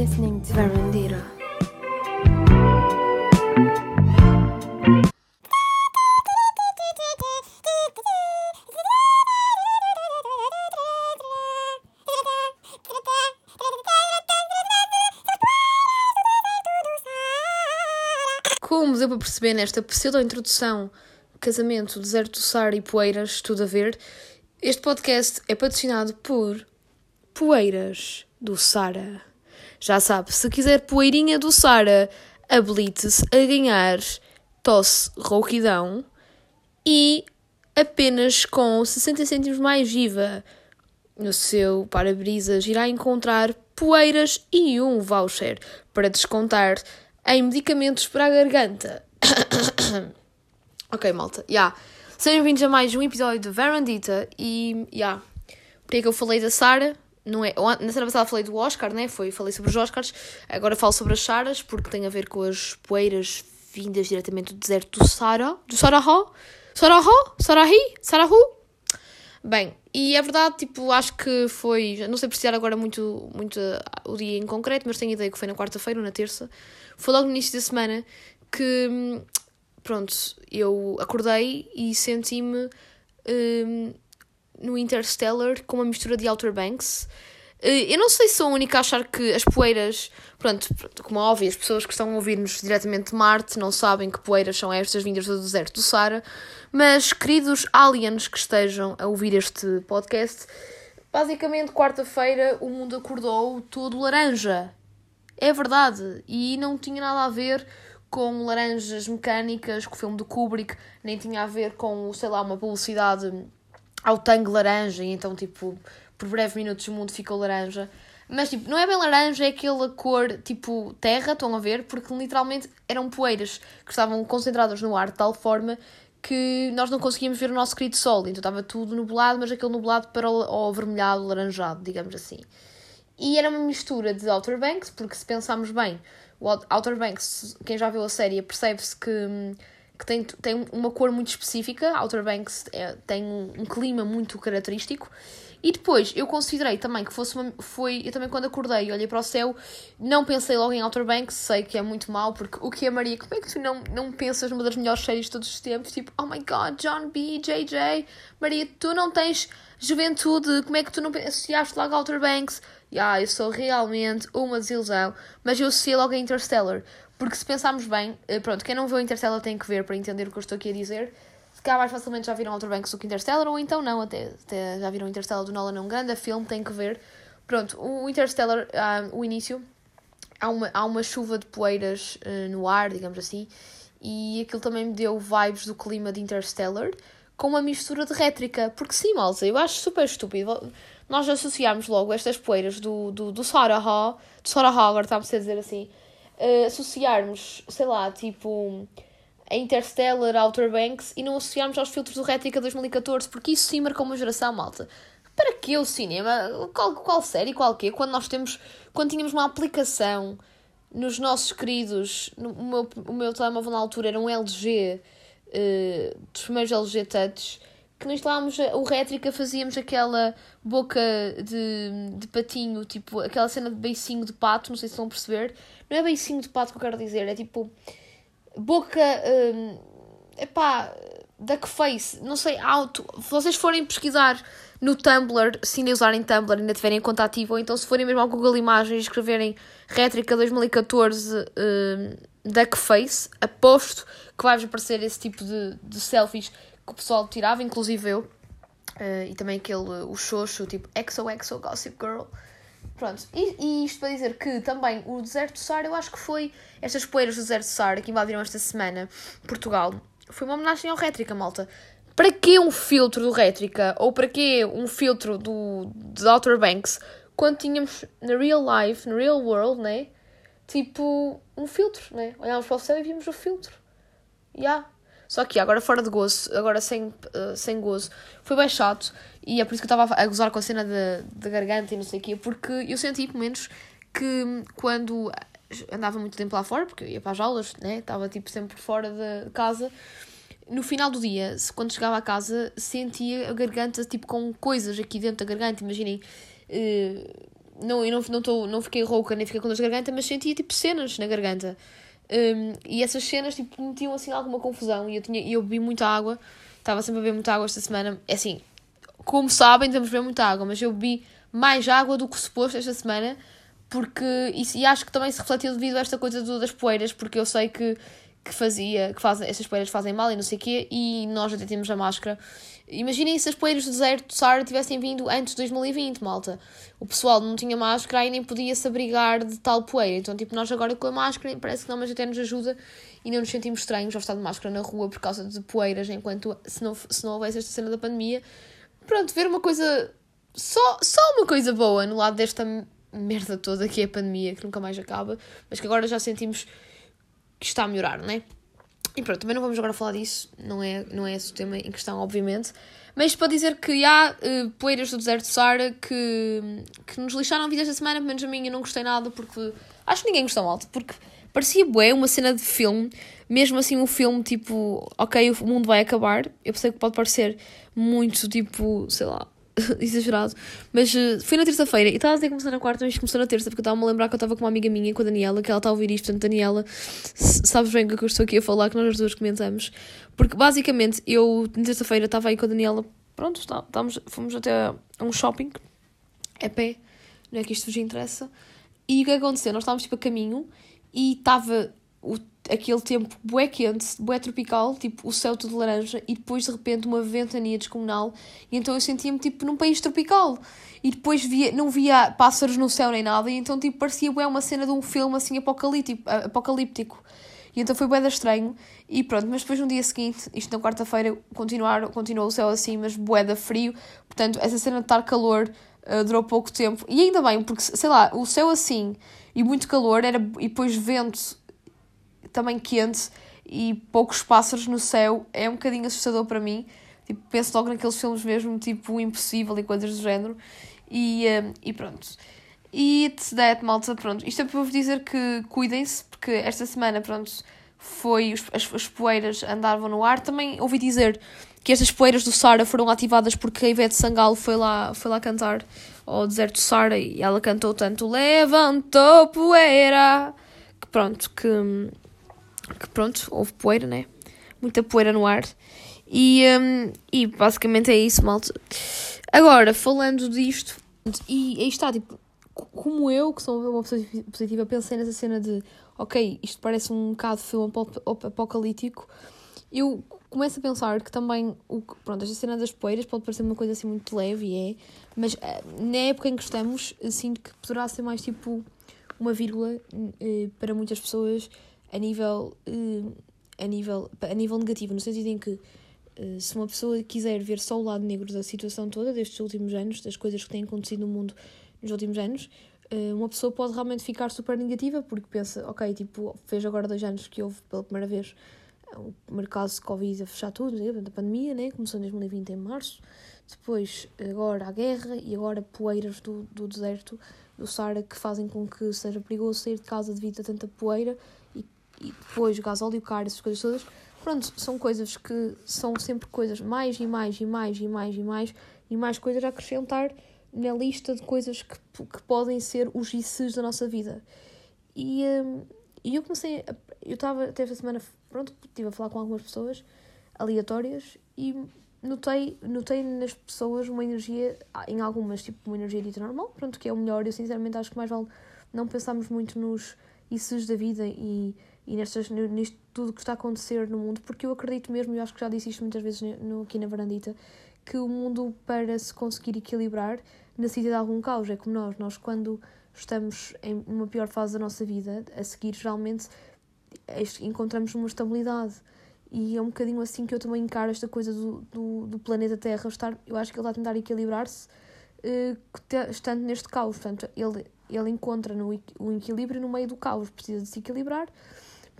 listening to Verandira. Como deu para perceber nesta pseudo-introdução Casamento, Deserto do Sara e Poeiras, tudo a ver, este podcast é patrocinado por Poeiras do Sara. Já sabe, se quiser poeirinha do Sara, habilite-se a ganhar tosse, rouquidão e apenas com 60 cêntimos mais IVA no seu para-brisas irá encontrar poeiras e um voucher para descontar em medicamentos para a garganta. ok, malta, já. Yeah. Sejam bem-vindos a mais um episódio de Verandita e, já. Yeah. Porque é que eu falei da Sara? Não é, na semana passada falei do Oscar, né? Foi, falei sobre os Oscars. Agora falo sobre as Saras, porque tem a ver com as poeiras vindas diretamente do deserto do Sara. Do Sarahó? Sarahó? Sarahi? Sarahu? Bem, e é verdade, tipo, acho que foi. Não sei precisar agora muito, muito o dia em concreto, mas tenho ideia que foi na quarta-feira ou na terça. Foi logo no início da semana que. Pronto, eu acordei e senti-me. Um, no Interstellar com uma mistura de Outer Banks. Eu não sei se sou a única a achar que as poeiras, pronto, como é óbvio, as pessoas que estão a ouvir-nos diretamente de Marte não sabem que poeiras são estas vindas do deserto do Sara, mas queridos aliens que estejam a ouvir este podcast, basicamente quarta-feira o mundo acordou todo laranja. É verdade, e não tinha nada a ver com laranjas mecânicas, com o filme do Kubrick, nem tinha a ver com, sei lá, uma publicidade ao tangue laranja, e então, tipo, por breves minutos o mundo ficou laranja. Mas, tipo, não é bem laranja, é aquela cor, tipo, terra, estão a ver? Porque literalmente eram poeiras que estavam concentradas no ar de tal forma que nós não conseguíamos ver o nosso querido sol. Então estava tudo nublado, mas aquele nublado para o avermelhado, laranjado, digamos assim. E era uma mistura de Outer Banks, porque se pensarmos bem, o Outer Banks, quem já viu a série, percebe-se que que tem, tem uma cor muito específica. Outer Banks é, tem um, um, clima muito característico. E depois eu considerei também que fosse uma. Foi, eu também quando acordei e olhei para o céu, não pensei logo em Outer Banks, sei que é muito mal, porque o que é Maria? Como é que tu não, não pensas numa das melhores séries de todos os tempos? Tipo, oh my god, John B, JJ, Maria, tu não tens juventude, como é que tu não associaste logo a Outer Banks? Yeah, eu sou realmente uma desilusão, mas eu associei logo a Interstellar, porque se pensarmos bem, eh, pronto, quem não viu Interstellar tem que ver para entender o que eu estou aqui a dizer. Se calhar mais facilmente já viram Outer Banks do que Interstellar, ou então não, até, até já viram Interstellar do Nolan, é um grande filme, tem que ver. Pronto, o Interstellar, uh, o início, há uma, há uma chuva de poeiras uh, no ar, digamos assim, e aquilo também me deu vibes do clima de Interstellar, com uma mistura de rétrica. Porque sim, malta, eu acho super estúpido. Nós associamos logo estas poeiras do, do, do Sarah do Sarah agora está-me a dizer assim, uh, associarmos, sei lá, tipo a Interstellar, Outer Banks e não associarmos aos filtros do Rética 2014, porque isso sim marcou uma geração, malta. Para que o cinema? Qual, qual série, qual quê? Quando nós temos, quando tínhamos uma aplicação nos nossos queridos, no, o, meu, o meu telemóvel na altura era um LG, uh, dos primeiros LG Touch, que nós instalávamos o rétrica, fazíamos aquela boca de, de patinho, tipo aquela cena de beicinho de pato, não sei se estão a perceber. Não é beicinho de pato que eu quero dizer, é tipo boca. Hum, epá, duck face, não sei, alto. Se vocês forem pesquisar no Tumblr, se ainda usarem Tumblr, ainda tiverem conta ativo, ou então se forem mesmo ao Google Imagens e escreverem rétrica 2014 hum, duck face, aposto que vai-vos aparecer esse tipo de, de selfies que o pessoal tirava, inclusive eu. Uh, e também aquele, o xoxo, tipo XOXO Gossip Girl. Pronto, e, e, isto para dizer que também o deserto do eu acho que foi estas poeiras do deserto do que invadiram esta semana Portugal, foi uma homenagem ao Rétrica, malta. Para que um filtro do Rétrica ou para que um filtro do, de Outer Banks quando tínhamos na real life, na real world, né? Tipo, um filtro, né? Olhámos para o céu e vimos o filtro. Ya. Yeah. Só que agora fora de gozo, agora sem, uh, sem gozo, foi bem chato. E é por isso que eu estava a gozar com a cena da garganta e não sei o quê, porque eu senti, pelo menos, que quando andava muito tempo lá fora, porque eu ia para as aulas, né? Estava tipo sempre fora de casa. No final do dia, quando chegava a casa, sentia a garganta tipo com coisas aqui dentro da garganta. Imaginem, uh, não, eu não, não, tô, não fiquei rouca nem fiquei com dor de garganta, mas sentia tipo cenas na garganta. Um, e essas cenas tipo, metiam assim alguma confusão e eu, tinha, eu bebi muita água, estava sempre a beber muita água esta semana. É assim, como sabem, temos a beber muita água, mas eu bebi mais água do que suposto esta semana, porque e acho que também se refletiu devido a esta coisa do, das poeiras, porque eu sei que, que fazia, que fazem, estas poeiras fazem mal e não sei o quê, e nós até temos a máscara. Imaginem se as poeiras do deserto do Sara tivessem vindo antes de 2020, malta. O pessoal não tinha máscara e nem podia se abrigar de tal poeira. Então, tipo, nós agora com a máscara parece que não, mas até nos ajuda e não nos sentimos estranhos ao estar de máscara na rua por causa de poeiras, enquanto se não, se não houvesse esta cena da pandemia. Pronto, ver uma coisa. Só, só uma coisa boa no lado desta merda toda que é a pandemia, que nunca mais acaba, mas que agora já sentimos que está a melhorar, não é? E pronto, também não vamos agora falar disso, não é, não é esse o tema em questão, obviamente. Mas para dizer que há uh, poeiras do deserto de Sara que, que nos lixaram a vida esta semana, pelo menos a mim eu não gostei nada, porque acho que ninguém gostou mal, porque parecia bué uma cena de filme, mesmo assim um filme tipo, ok, o mundo vai acabar. Eu pensei que pode parecer muito tipo, sei lá, exagerado. Mas uh, foi na terça-feira e estava a dizer que na quarta, mas começou na terça, porque eu estava-me a lembrar que eu estava com uma amiga minha, com a Daniela, que ela está a ouvir isto. Portanto, Daniela, sabes bem o que eu estou aqui a falar, que nós as duas comentamos. Porque basicamente eu, na terça-feira, estava aí com a Daniela, pronto, estávamos, fomos até um shopping, a pé, não é que isto vos interessa. E o que aconteceu? Nós estávamos tipo a caminho e estava o aquele tempo bué quente, bué tropical, tipo o céu todo laranja, e depois de repente uma ventania descomunal, e então eu sentia-me tipo num país tropical. E depois via, não via pássaros no céu nem nada, e então tipo parecia bué uma cena de um filme assim apocalíptico. apocalíptico. E então foi bué estranho, e pronto, mas depois no dia seguinte, isto na quarta-feira, continuou o céu assim, mas bué frio, portanto essa cena de estar calor uh, durou pouco tempo, e ainda bem, porque sei lá, o céu assim e muito calor era, e depois vento também quente e poucos pássaros no céu é um bocadinho assustador para mim. Tipo, penso logo naqueles filmes mesmo, tipo Impossível e coisas do género. E, um, e pronto. E it's that, malta, pronto. Isto é para vos dizer que cuidem-se, porque esta semana, pronto, foi, as, as poeiras andavam no ar. Também ouvi dizer que estas poeiras do Sara foram ativadas porque a Ivete Sangalo foi lá, foi lá cantar ao deserto do Sara e ela cantou tanto Levantou poeira, que pronto, que que pronto, houve poeira, né? Muita poeira no ar. E, um, e basicamente é isso, malta. Agora, falando disto, e aí está, tipo, como eu, que sou uma pessoa positiva, pensei nessa cena de, ok, isto parece um bocado filme apocalíptico, eu começo a pensar que também, o, pronto, esta cena das poeiras pode parecer uma coisa assim muito leve, e é, mas eh, na época em que estamos, sinto que poderá ser mais tipo uma vírgula eh, para muitas pessoas a nível, uh, a nível, a nível negativo, no sentido em que uh, se uma pessoa quiser ver só o lado negro da situação toda, destes últimos anos, das coisas que têm acontecido no mundo nos últimos anos, uh, uma pessoa pode realmente ficar super negativa porque pensa, ok, tipo, fez agora dois anos que houve pela primeira vez o mercado de Covid a fechar tudo, né? a pandemia, né? começou em 2020 em março, depois agora a guerra e agora poeiras do, do deserto do Sara que fazem com que seja perigoso sair de casa devido a tanta poeira e depois o gasóleo caro, essas coisas todas. Pronto, são coisas que são sempre coisas mais e mais e mais e mais e mais e mais coisas a acrescentar na lista de coisas que, que podem ser os ICs da nossa vida. E, um, e eu comecei, a, eu estava até esta semana, pronto, estive a falar com algumas pessoas aleatórias e notei, notei nas pessoas uma energia, em algumas, tipo, uma energia dita normal, pronto, que é o melhor. Eu sinceramente acho que mais vale não pensarmos muito nos ICs da vida e e nestas, nisto tudo que está a acontecer no mundo, porque eu acredito mesmo, e acho que já disse isto muitas vezes no, aqui na varandita, que o mundo, para se conseguir equilibrar, necessita de algum caos. É como nós, nós quando estamos em uma pior fase da nossa vida, a seguir, geralmente encontramos uma estabilidade. E é um bocadinho assim que eu também encaro esta coisa do, do, do planeta Terra. Estar, eu acho que ele está a tentar equilibrar-se, uh, estando neste caos. Portanto, ele, ele encontra no, o equilíbrio no meio do caos, precisa de se equilibrar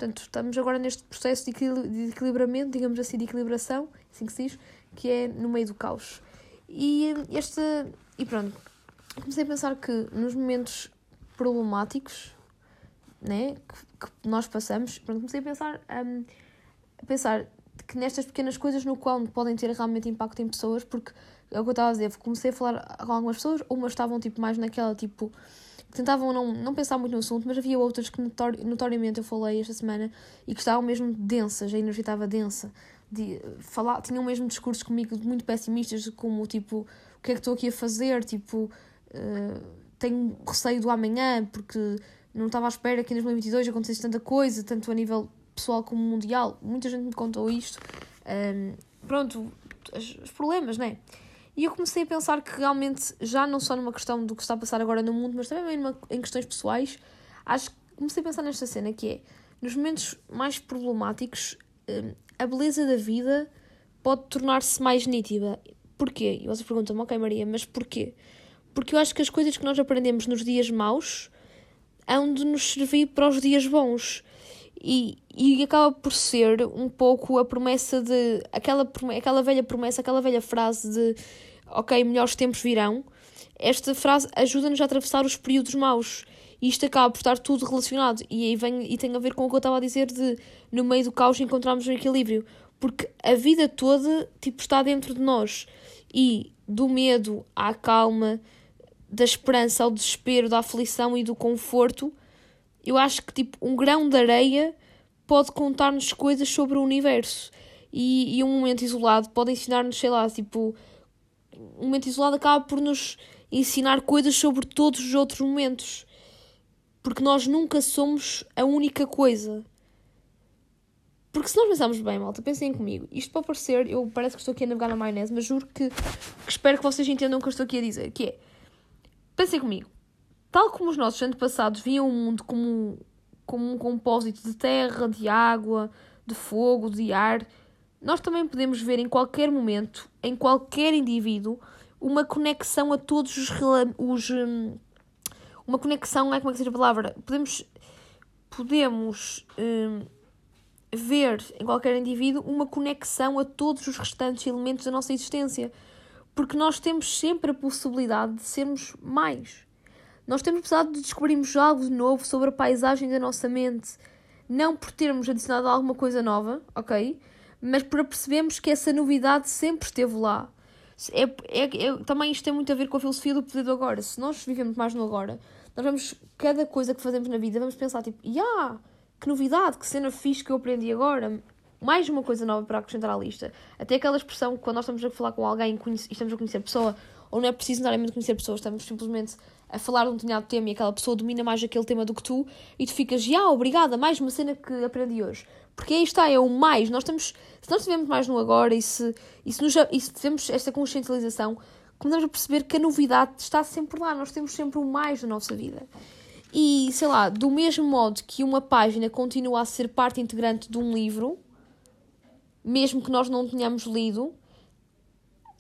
Portanto, estamos agora neste processo de, de equilibramento, digamos assim, de equilibração, assim que se diz, que é no meio do caos. E este. E pronto, comecei a pensar que nos momentos problemáticos né, que, que nós passamos, pronto, comecei a pensar, um, a pensar que nestas pequenas coisas no qual podem ter realmente impacto em pessoas, porque é o que eu estava a dizer, comecei a falar com algumas pessoas, umas estavam tipo mais naquela tipo tentavam não, não pensar muito no assunto, mas havia outras que notori notoriamente eu falei esta semana e que estavam mesmo densas, a energia estava densa. De, falar, tinham mesmo discursos comigo muito pessimistas, como tipo, o que é que estou aqui a fazer? Tipo, uh, tenho receio do amanhã, porque não estava à espera que em 2022 acontecesse tanta coisa, tanto a nível pessoal como mundial. Muita gente me contou isto. Um, pronto, os problemas, não é? E eu comecei a pensar que realmente, já não só numa questão do que está a passar agora no mundo, mas também numa, em questões pessoais, acho que comecei a pensar nesta cena que é, nos momentos mais problemáticos, hum, a beleza da vida pode tornar-se mais nítida. Porquê? E você pergunta-me, ok Maria, mas porquê? Porque eu acho que as coisas que nós aprendemos nos dias maus hão de nos servir para os dias bons. E, e acaba por ser um pouco a promessa de. Aquela, aquela velha promessa, aquela velha frase de ok, melhores tempos virão. Esta frase ajuda-nos a atravessar os períodos maus. E isto acaba por estar tudo relacionado. E aí vem e tem a ver com o que eu estava a dizer de no meio do caos encontrarmos o equilíbrio. Porque a vida toda tipo, está dentro de nós. E do medo à calma, da esperança ao desespero, da aflição e do conforto, eu acho que tipo um grão de areia pode contar-nos coisas sobre o universo. E, e um momento isolado pode ensinar-nos, sei lá, tipo, um momento isolado acaba por nos ensinar coisas sobre todos os outros momentos. Porque nós nunca somos a única coisa. Porque se nós pensarmos bem, malta, pensem comigo. Isto pode parecer, eu parece que estou aqui a navegar na maionese, mas juro que, que espero que vocês entendam o que eu estou aqui a dizer. Que é, pensem comigo. Tal como os nossos antepassados viam o mundo como, como um compósito de terra, de água, de fogo, de ar, nós também podemos ver em qualquer momento, em qualquer indivíduo, uma conexão a todos os. os hum, uma conexão, é como é que seja a palavra? Podemos. Podemos. Um, ver em qualquer indivíduo uma conexão a todos os restantes elementos da nossa existência. Porque nós temos sempre a possibilidade de sermos mais. Nós temos precisado de descobrirmos algo de novo sobre a paisagem da nossa mente. Não por termos adicionado alguma coisa nova, ok? Mas por percebermos que essa novidade sempre esteve lá. É, é, é, também isto tem muito a ver com a filosofia do poder do agora. Se nós vivemos mais no agora, nós vamos, cada coisa que fazemos na vida, vamos pensar tipo, yeah, que novidade, que cena fixe que eu aprendi agora. Mais uma coisa nova para acrescentar à lista. Até aquela expressão que quando nós estamos a falar com alguém e estamos a conhecer a pessoa, ou não é preciso necessariamente conhecer pessoas, estamos simplesmente a falar de um determinado tema e aquela pessoa domina mais aquele tema do que tu e tu ficas, já, yeah, obrigada, mais uma cena que aprendi hoje. Porque aí está, é o mais. Nós estamos, se nós estivermos mais no agora e se, e se, nos, e se tivermos esta consciencialização, começamos a perceber que a novidade está sempre lá, nós temos sempre o mais na nossa vida. E, sei lá, do mesmo modo que uma página continua a ser parte integrante de um livro, mesmo que nós não tenhamos lido,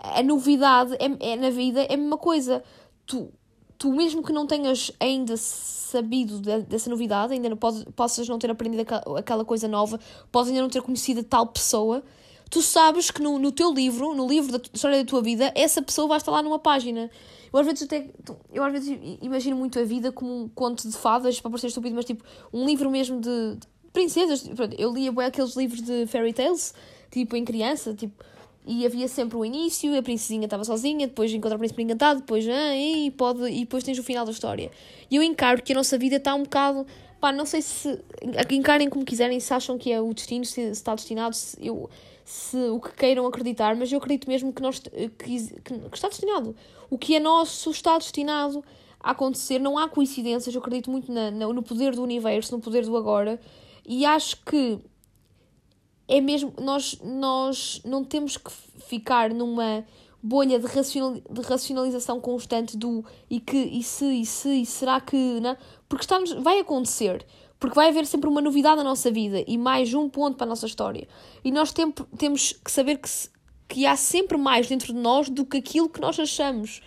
a novidade é, é, na vida é a mesma coisa. Tu, tu, mesmo que não tenhas ainda sabido de, dessa novidade, ainda não pode, possas não ter aprendido aquela, coisa nova, podes ainda não ter conhecido tal pessoa, tu sabes que no, no teu livro, no livro da história da tua vida, essa pessoa vai estar lá numa página. Eu às vezes até, eu às vezes imagino muito a vida como um conto de fadas, para parecer estúpido, mas tipo, um livro mesmo de, de princesas. Eu lia bem aqueles livros de fairy tales, tipo, em criança, tipo, e havia sempre o início, a princesinha estava sozinha, depois encontra o príncipe encantado, depois, ah, e, pode, e depois tens o final da história. E eu encaro que a nossa vida está um bocado. Pá, não sei se. Encarem como quiserem, se acham que é o destino, se, está destinado, se, eu, se o que queiram acreditar, mas eu acredito mesmo que, nós, que, que, que está destinado. O que é nosso está destinado a acontecer, não há coincidências, eu acredito muito na, na, no poder do universo, no poder do agora, e acho que é mesmo. Nós, nós não temos que ficar numa bolha de, racional, de racionalização constante do e que, e se, e se, e será que. Não? Porque estamos, vai acontecer. Porque vai haver sempre uma novidade na nossa vida e mais um ponto para a nossa história. E nós tem, temos que saber que, que há sempre mais dentro de nós do que aquilo que nós achamos.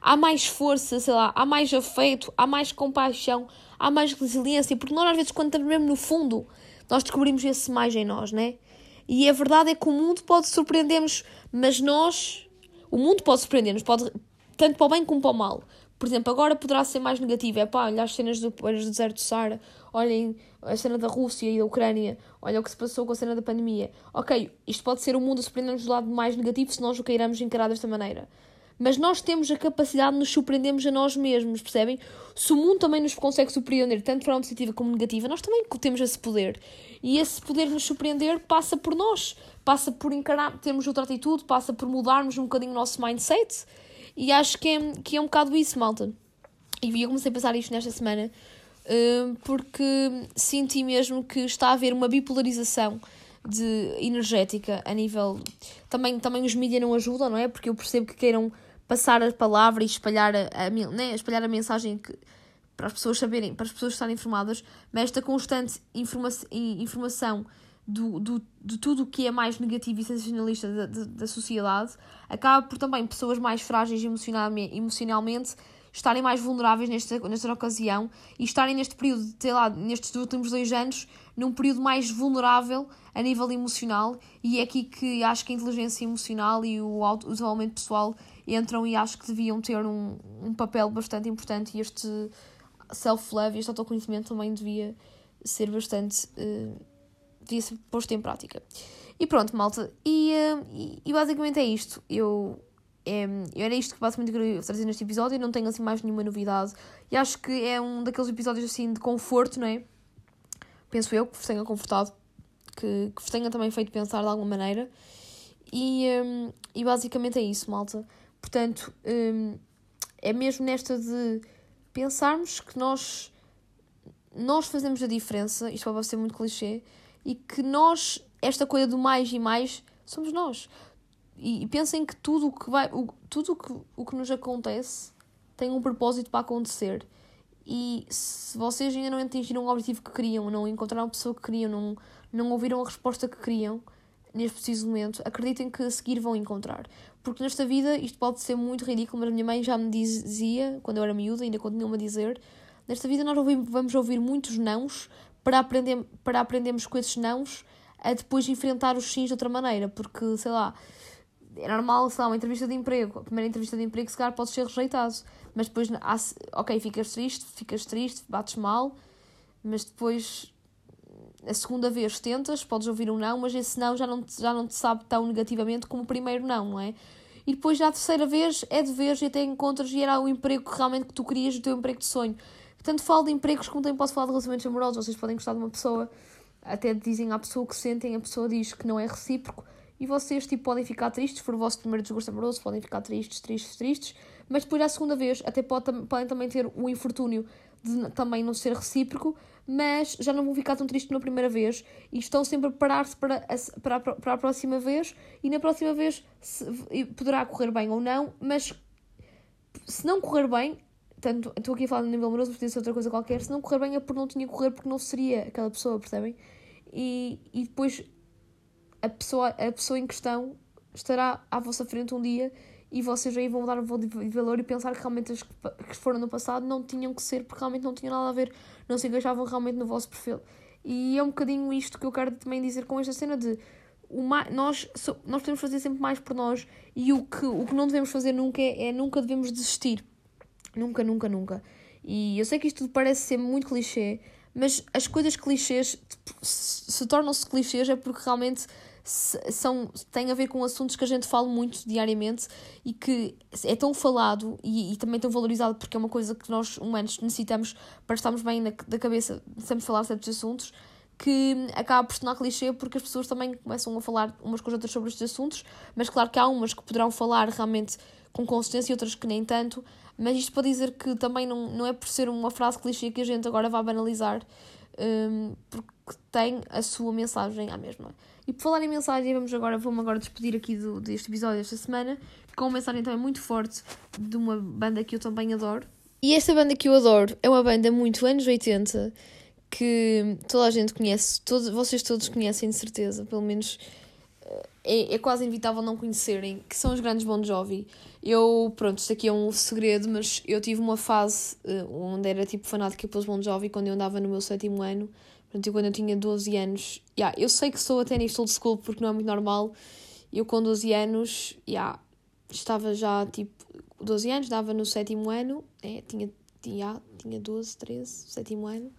Há mais força, sei lá, há mais afeto, há mais compaixão, há mais resiliência. Porque nós, às vezes, quando estamos mesmo no fundo, nós descobrimos esse mais em nós, né? E a verdade é que o mundo pode surpreender-nos, mas nós. O mundo pode surpreender-nos, pode, tanto para o bem como para o mal. Por exemplo, agora poderá ser mais negativo. É pá, olha as cenas do, do deserto do Sara, olhem a cena da Rússia e da Ucrânia, olha o que se passou com a cena da pandemia. Ok, isto pode ser o mundo surpreender-nos do lado mais negativo se nós o queiramos encarar desta maneira. Mas nós temos a capacidade de nos surpreendermos a nós mesmos, percebem? Se o mundo também nos consegue surpreender, tanto de forma positiva como negativa, nós também temos esse poder. E esse poder de nos surpreender passa por nós, passa por encarar, termos outra atitude, passa por mudarmos um bocadinho o nosso mindset. E acho que é, que é um bocado isso, malta. E eu comecei a pensar isto nesta semana uh, porque senti mesmo que está a haver uma bipolarização de energética a nível. Também, também os mídias não ajudam, não é? Porque eu percebo que queiram passar a palavra e espalhar a, a, né? espalhar a mensagem que, para as pessoas saberem, para as pessoas estarem informadas, mas esta constante informa informação do, do, de tudo o que é mais negativo e sensacionalista da, da, da sociedade acaba por também pessoas mais frágeis emocionalmente, emocionalmente estarem mais vulneráveis nesta, nesta ocasião e estarem neste período, sei lá, nestes últimos dois anos, num período mais vulnerável a nível emocional e é aqui que acho que a inteligência emocional e o, auto, o desenvolvimento pessoal entram e acho que deviam ter um, um papel bastante importante e este self-love e este autoconhecimento também devia ser bastante... Uh, devia ser posto em prática. E pronto, malta. E, uh, e, e basicamente é isto. Eu era isto que basicamente queria trazer neste episódio e não tenho assim mais nenhuma novidade. E acho que é um daqueles episódios assim de conforto, não é? Penso eu, que vos tenha confortado, que, que vos tenha também feito pensar de alguma maneira. E, um, e basicamente é isso, malta. Portanto, um, é mesmo nesta de pensarmos que nós, nós fazemos a diferença, isto pode ser muito clichê, e que nós, esta coisa do mais e mais, somos nós. E, e pensem que tudo o que vai, o, tudo que, o que nos acontece tem um propósito para acontecer. E se vocês ainda não atingiram o objetivo que queriam, não encontraram a pessoa que queriam, não, não ouviram a resposta que queriam, neste preciso momento, acreditem que a seguir vão encontrar. Porque nesta vida isto pode ser muito ridículo, mas a minha mãe já me dizia, quando eu era miúda, ainda continua-me a dizer, nesta vida nós vamos ouvir muitos nãos para, aprender, para aprendermos com esses nãos a depois enfrentar os sims de outra maneira. Porque, sei lá, é normal, sei lá, uma entrevista de emprego. A primeira entrevista de emprego, se calhar, pode ser rejeitado. Mas depois, ok, ficas triste, ficas triste, bates mal, mas depois, a segunda vez tentas, podes ouvir um não, mas esse não já não, te, já não te sabe tão negativamente como o primeiro não, não é? E depois, já a terceira vez, é de vez e até encontras e era o emprego que realmente que tu querias, o teu emprego de sonho. Tanto falo de empregos como também posso falar de relacionamentos amorosos. Vocês podem gostar de uma pessoa, até dizem à pessoa que sentem, a pessoa diz que não é recíproco e vocês tipo, podem ficar tristes, for o vosso primeiro desgosto amoroso, podem ficar tristes, tristes, tristes, mas depois à segunda vez até pode, podem também ter o infortúnio de também não ser recíproco, mas já não vão ficar tão tristes na primeira vez e estão sempre a preparar-se para a, para, a, para a próxima vez e na próxima vez se, poderá correr bem ou não, mas se não correr bem, tanto, estou aqui a falar no nível amoroso, podia ser outra coisa qualquer, se não correr bem é porque não tinha que correr porque não seria aquela pessoa, percebem? E, e depois a pessoa, a pessoa em questão estará à vossa frente um dia e vocês aí vão dar um valor e pensar que realmente as que foram no passado não tinham que ser porque realmente não tinham nada a ver, não se encaixavam realmente no vosso perfil. E é um bocadinho isto que eu quero também dizer com esta cena de mais, nós, nós podemos fazer sempre mais por nós e o que, o que não devemos fazer nunca é, é nunca devemos desistir. Nunca, nunca, nunca. E eu sei que isto parece ser muito clichê, mas as coisas clichês se, se tornam-se clichês é porque realmente são, têm a ver com assuntos que a gente fala muito diariamente e que é tão falado e, e, também tão valorizado porque é uma coisa que nós humanos necessitamos para estarmos bem na, da cabeça, sempre falar certos assuntos, que acaba por tornar clichê porque as pessoas também começam a falar umas com as outras sobre estes assuntos, mas claro que há umas que poderão falar realmente com consistência e outras que nem tanto, mas isto para dizer que também não, não é por ser uma frase clichê que a gente agora vai banalizar, um, porque tem a sua mensagem à mesma. E por falar em mensagem, vamos agora, vou-me agora despedir aqui do, deste episódio desta semana, com uma mensagem também muito forte de uma banda que eu também adoro. E esta banda que eu adoro é uma banda muito anos 80, que toda a gente conhece, todos, vocês todos conhecem de certeza, pelo menos eh, é, é quase inevitável não conhecerem, que são os grandes Bon Jovi. Eu, pronto, isto aqui é um segredo, mas eu tive uma fase uh, onde era tipo fanática pelos Bon Jovi quando eu andava no meu sétimo ano Portanto, quando eu tinha 12 anos, yeah, eu sei que sou até nisto old school porque não é muito normal. Eu com 12 anos, yeah, estava já tipo 12 anos, dava no sétimo ano, é, tinha, tinha, tinha 12, 13, sétimo ano.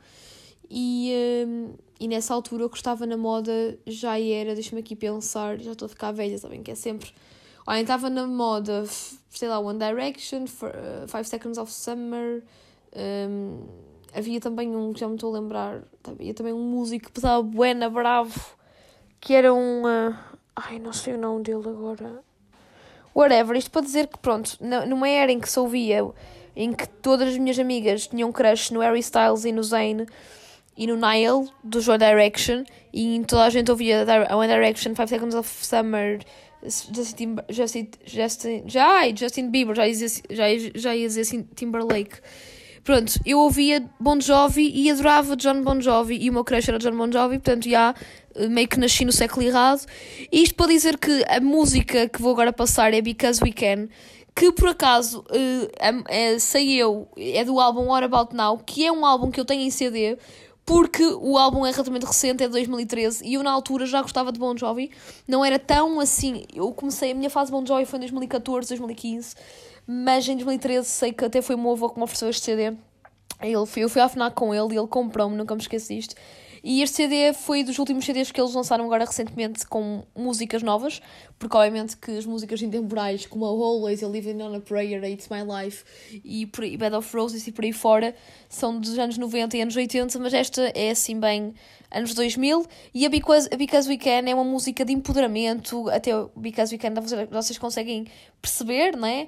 E, um, e nessa altura eu que estava na moda já era, deixa-me aqui pensar, já estou a ficar velha, sabem que é sempre. Olha, estava na moda, sei lá, One Direction, for, uh, Five Seconds of Summer. Um, havia também um, já me estou a lembrar, havia também um músico que estava Buena Bravo, que era um. Uh, ai, não sei o nome dele agora. Whatever, isto para dizer que, pronto, numa era em que se ouvia, em que todas as minhas amigas tinham crush no Harry Styles e no Zayn e no Nile, do One Direction, e toda a gente ouvia One Direction, Five Seconds of Summer, Justin, Justin, Justin, já, Justin Bieber, já ia, dizer, já, já ia dizer assim, Timberlake. Pronto, eu ouvia Bon Jovi e adorava John Bon Jovi e o meu crush era John Bon Jovi, portanto já meio que nasci no século errado. E isto para dizer que a música que vou agora passar é Because We Can, que por acaso uh, é, é, sei eu, é do álbum What About Now, que é um álbum que eu tenho em CD, porque o álbum é relativamente recente, é de 2013, e eu na altura já gostava de Bon Jovi, não era tão assim, eu comecei, a minha fase de Bon Jovi foi em 2014, 2015, mas em 2013 sei que até foi o meu avô que me ofereceu este CD, ele, eu fui à FNAC com ele e ele comprou-me, nunca me esqueci disto, e este CD foi dos últimos CDs que eles lançaram agora recentemente com músicas novas, porque obviamente que as músicas intemporais como a Always, a Living on a Prayer, It's My Life e, e Bed of Roses e por aí fora são dos anos 90 e anos 80, mas esta é assim bem anos 2000 e a Because, a Because We Can é uma música de empoderamento, até Because We Can vocês conseguem perceber, não é?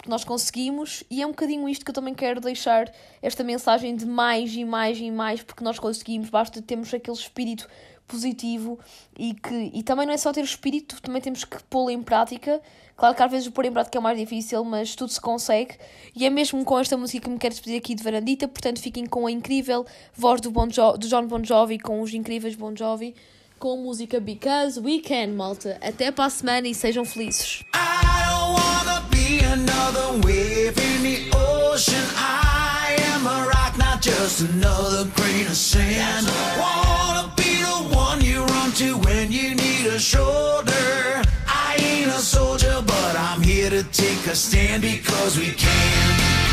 Porque nós conseguimos, e é um bocadinho isto que eu também quero deixar esta mensagem de mais e mais e mais, porque nós conseguimos, basta termos aquele espírito positivo e que e também não é só ter espírito, também temos que pô-lo em prática. Claro que às vezes o pôr em prática é mais difícil, mas tudo se consegue. E é mesmo com esta música que me quero despedir aqui de Varandita, portanto fiquem com a incrível voz do, bon jo do John Bon Jovi, com os incríveis Bon Jovi, com a música Because We Can, malta. Até para a semana e sejam felizes. Another wave in the ocean. I am a rock, not just another grain of sand. Wanna be the one you run to when you need a shoulder. I ain't a soldier, but I'm here to take a stand because we can.